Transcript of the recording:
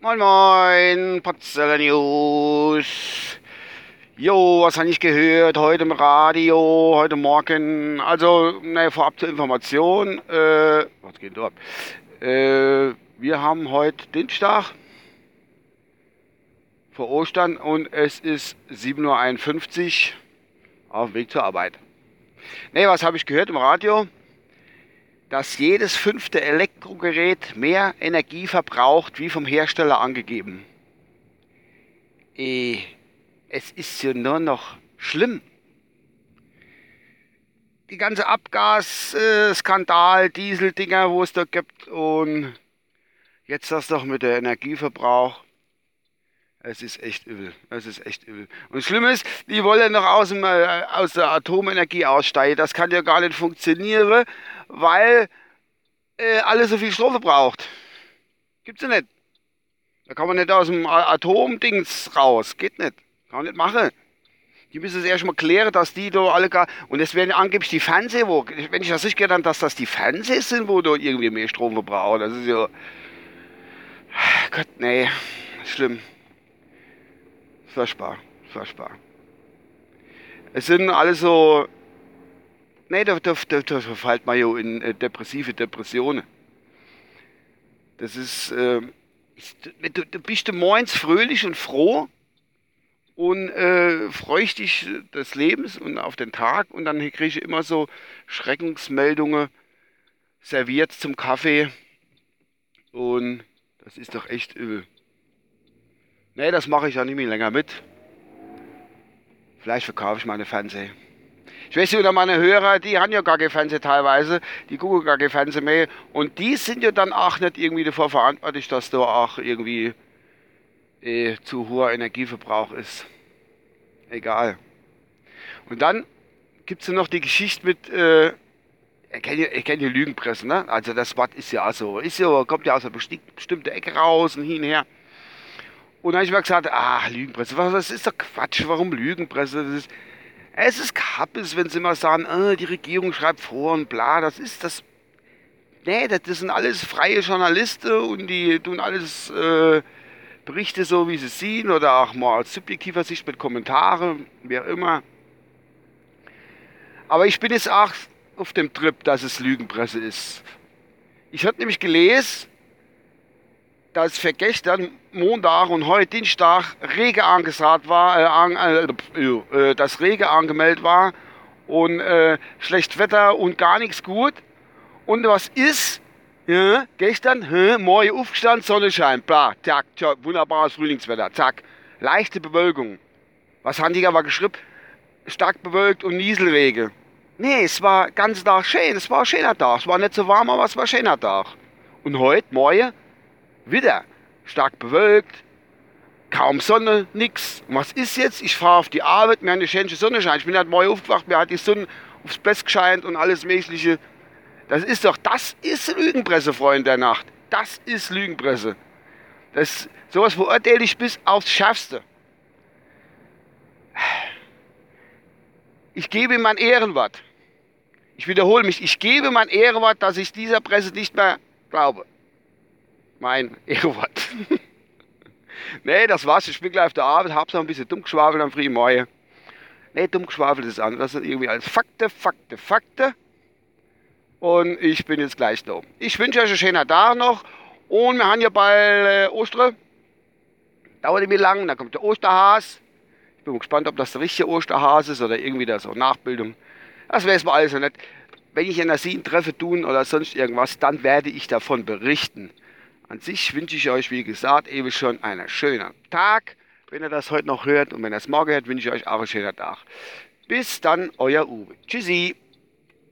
Moin moin, Potsdamer News. Jo, was habe ich gehört heute im Radio, heute Morgen? Also, ne, vorab zur Information. Äh, was geht da ab? Äh, wir haben heute Dienstag vor Ostern und es ist 7.51 Uhr auf dem Weg zur Arbeit. Ne, was habe ich gehört im Radio? Dass jedes fünfte Elektrogerät mehr Energie verbraucht, wie vom Hersteller angegeben. Äh, es ist ja nur noch schlimm. Die ganze Abgasskandal, Dieseldinger, wo es da gibt und jetzt das doch mit der Energieverbrauch. Es ist echt übel. Es ist echt übel. Und schlimm ist, die wollen noch aus, dem, äh, aus der Atomenergie aussteigen. Das kann ja gar nicht funktionieren, weil äh, alles so viel Strom verbraucht. Gibt's ja nicht. Da kann man nicht aus dem Atomdings raus. Geht nicht. Kann man nicht machen. Die müssen es erstmal klären, dass die da alle gar. Und es werden angeblich die Fernseher, wo, wenn ich das nicht habe, dass das die Fernseher sind, wo da irgendwie mehr Strom verbrauchen. Das ist ja. Gott, nee. Schlimm. Furchtbar, furchtbar. Es sind alle so. Nee, da, da, da, da verfällt man ja in äh, depressive Depressionen. Das ist. Äh, du, du bist morgens fröhlich und froh und äh, freust dich des Lebens und auf den Tag und dann kriege ich immer so Schreckungsmeldungen serviert zum Kaffee und das ist doch echt übel. Nee, das mache ich ja nicht mehr länger mit. Vielleicht verkaufe ich meine Fernseher. Ich weiß oder meine Hörer, die haben ja gar kein Fernseher teilweise, die gucken gar kein Fernseher mehr. Und die sind ja dann auch nicht irgendwie davor verantwortlich, dass da auch irgendwie eh, zu hoher Energieverbrauch ist. Egal. Und dann gibt es noch die Geschichte mit, äh, ich kenne ja, kenn die Lügenpresse, ne? Also das Wort ist ja so, ist ja, kommt ja aus einer bestimmten Ecke raus und hin und her. Und dann habe ich mir gesagt, ah, Lügenpresse, das ist doch Quatsch, warum Lügenpresse? Das ist, es ist Kappes, wenn sie immer sagen, oh, die Regierung schreibt vor und bla, das ist das. Nee, das, sind alles freie Journalisten und die tun alles äh, Berichte so, wie sie sehen oder auch mal aus subjektiver Sicht mit Kommentaren, auch immer. Aber ich bin jetzt auch auf dem Trip, dass es Lügenpresse ist. Ich habe nämlich gelesen, dass für gestern Montag und heute Dienstag Regen angesagt war, äh, an, äh, äh, dass Regen angemeldet war und äh, schlecht Wetter und gar nichts gut. Und was ist? Ja, gestern, hä, morgen aufgestanden, Sonnenschein, bla, zack, tja, wunderbares Frühlingswetter, zack. Leichte Bewölkung. Was haben die aber geschrieben? Stark bewölkt und Nieselregen. Nee, es war ganz Tag schön, es war ein schöner Tag. Es war nicht so warm, aber es war ein schöner Tag. Und heute, morgen, wieder stark bewölkt, kaum Sonne, nix. Und was ist jetzt? Ich fahre auf die Arbeit, mir hat eine schöne Sonne scheint. Ich bin halt morgen aufgewacht, mir hat die Sonne aufs Bett gescheint und alles Mögliche. Das ist doch, das ist Lügenpresse, Freund der Nacht. Das ist Lügenpresse. Das, sowas verurteile ich bis aufs Schärfste. Ich gebe mein Ehrenwort. Ich wiederhole mich, ich gebe mein Ehrenwort, dass ich dieser Presse nicht mehr glaube mein Ehrenwort. nee, das war's. Ich bin gleich auf der Arbeit, hab's noch ein bisschen dumm geschwafelt am frühen Morgen. Nee, dumm geschwafelt ist anders. Das sind irgendwie alles Fakte, Fakte, Fakte. Und ich bin jetzt gleich da. Ich wünsche euch einen schönen Tag noch. Und wir haben ja bald äh, Ostern. Dauert nicht lang. Dann kommt der Osterhas. Ich bin gespannt, ob das der richtige Osterhase ist oder irgendwie das auch Nachbildung. Das weiß man alles noch nicht. Wenn ich einen Asin treffe, tun oder sonst irgendwas, dann werde ich davon berichten. An sich wünsche ich euch, wie gesagt, ewig schon einen schönen Tag. Wenn ihr das heute noch hört und wenn ihr es morgen hört, wünsche ich euch auch einen schönen Tag. Bis dann, euer Uwe. Tschüssi.